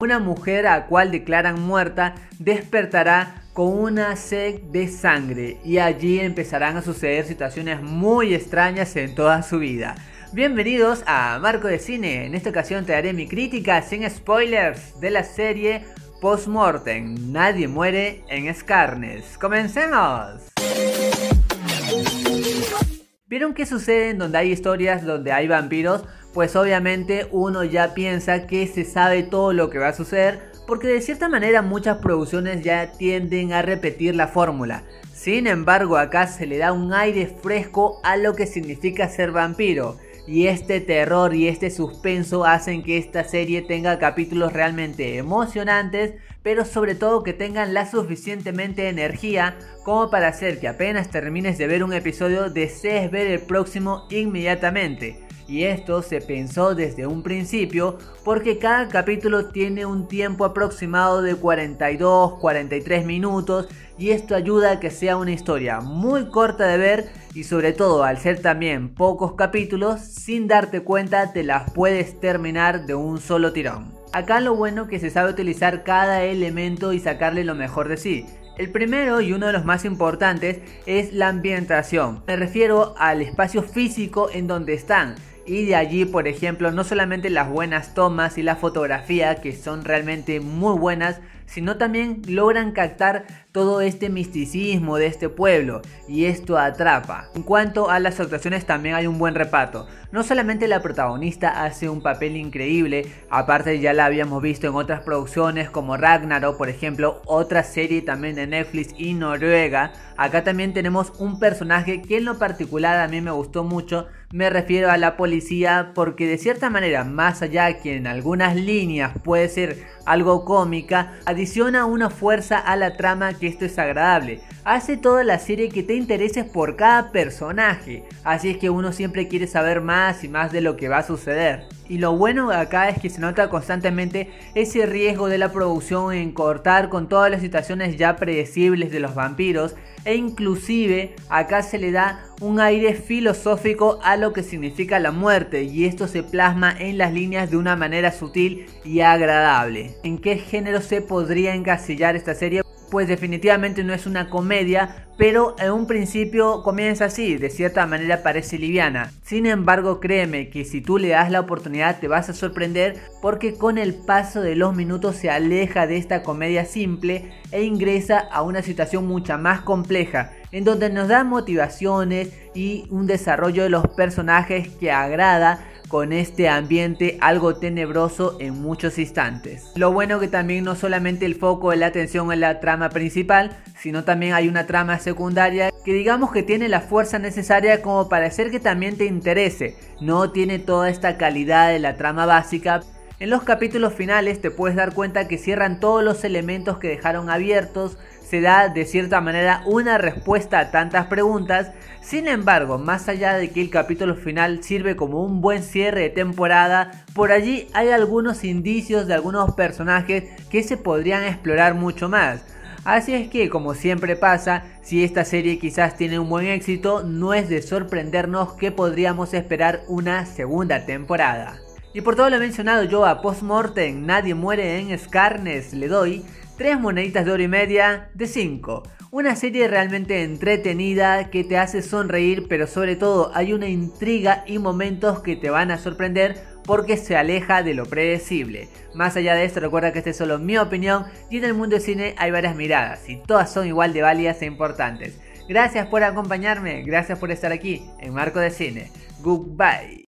Una mujer a cual declaran muerta despertará con una sed de sangre y allí empezarán a suceder situaciones muy extrañas en toda su vida. Bienvenidos a Marco de Cine, en esta ocasión te daré mi crítica sin spoilers de la serie Postmortem, Nadie muere en Scarnes. ¡Comencemos! ¿Vieron qué sucede en donde hay historias donde hay vampiros? Pues obviamente uno ya piensa que se sabe todo lo que va a suceder porque de cierta manera muchas producciones ya tienden a repetir la fórmula. Sin embargo acá se le da un aire fresco a lo que significa ser vampiro. Y este terror y este suspenso hacen que esta serie tenga capítulos realmente emocionantes, pero sobre todo que tengan la suficientemente energía como para hacer que apenas termines de ver un episodio desees ver el próximo inmediatamente. Y esto se pensó desde un principio porque cada capítulo tiene un tiempo aproximado de 42-43 minutos y esto ayuda a que sea una historia muy corta de ver y sobre todo al ser también pocos capítulos, sin darte cuenta te las puedes terminar de un solo tirón. Acá lo bueno que se sabe utilizar cada elemento y sacarle lo mejor de sí. El primero y uno de los más importantes es la ambientación. Me refiero al espacio físico en donde están y de allí, por ejemplo, no solamente las buenas tomas y la fotografía, que son realmente muy buenas, sino también logran captar todo este misticismo de este pueblo y esto atrapa. En cuanto a las actuaciones también hay un buen reparto. No solamente la protagonista hace un papel increíble, aparte ya la habíamos visto en otras producciones como Ragnarok, por ejemplo, otra serie también de Netflix y Noruega. Acá también tenemos un personaje que en lo particular a mí me gustó mucho, me refiero a la policía porque de cierta manera, más allá que en algunas líneas puede ser algo cómica, adiciona una fuerza a la trama que esto es agradable. Hace toda la serie que te intereses por cada personaje, así es que uno siempre quiere saber más y más de lo que va a suceder. Y lo bueno acá es que se nota constantemente ese riesgo de la producción en cortar con todas las situaciones ya predecibles de los vampiros e inclusive acá se le da un aire filosófico a lo que significa la muerte y esto se plasma en las líneas de una manera sutil y agradable. ¿En qué género se podría encasillar esta serie? Pues definitivamente no es una comedia, pero en un principio comienza así, de cierta manera parece liviana. Sin embargo, créeme que si tú le das la oportunidad te vas a sorprender porque con el paso de los minutos se aleja de esta comedia simple e ingresa a una situación mucha más compleja, en donde nos da motivaciones y un desarrollo de los personajes que agrada con este ambiente algo tenebroso en muchos instantes. Lo bueno que también no solamente el foco de la atención en la trama principal, sino también hay una trama secundaria que digamos que tiene la fuerza necesaria como para hacer que también te interese. No tiene toda esta calidad de la trama básica, en los capítulos finales te puedes dar cuenta que cierran todos los elementos que dejaron abiertos, se da de cierta manera una respuesta a tantas preguntas, sin embargo, más allá de que el capítulo final sirve como un buen cierre de temporada, por allí hay algunos indicios de algunos personajes que se podrían explorar mucho más. Así es que, como siempre pasa, si esta serie quizás tiene un buen éxito, no es de sorprendernos que podríamos esperar una segunda temporada. Y por todo lo mencionado yo a Postmortem Nadie muere en Scarnes le doy 3 moneditas de oro y media de 5. Una serie realmente entretenida que te hace sonreír pero sobre todo hay una intriga y momentos que te van a sorprender porque se aleja de lo predecible. Más allá de esto recuerda que esta es solo mi opinión y en el mundo del cine hay varias miradas y todas son igual de válidas e importantes. Gracias por acompañarme, gracias por estar aquí en Marco de Cine. Goodbye.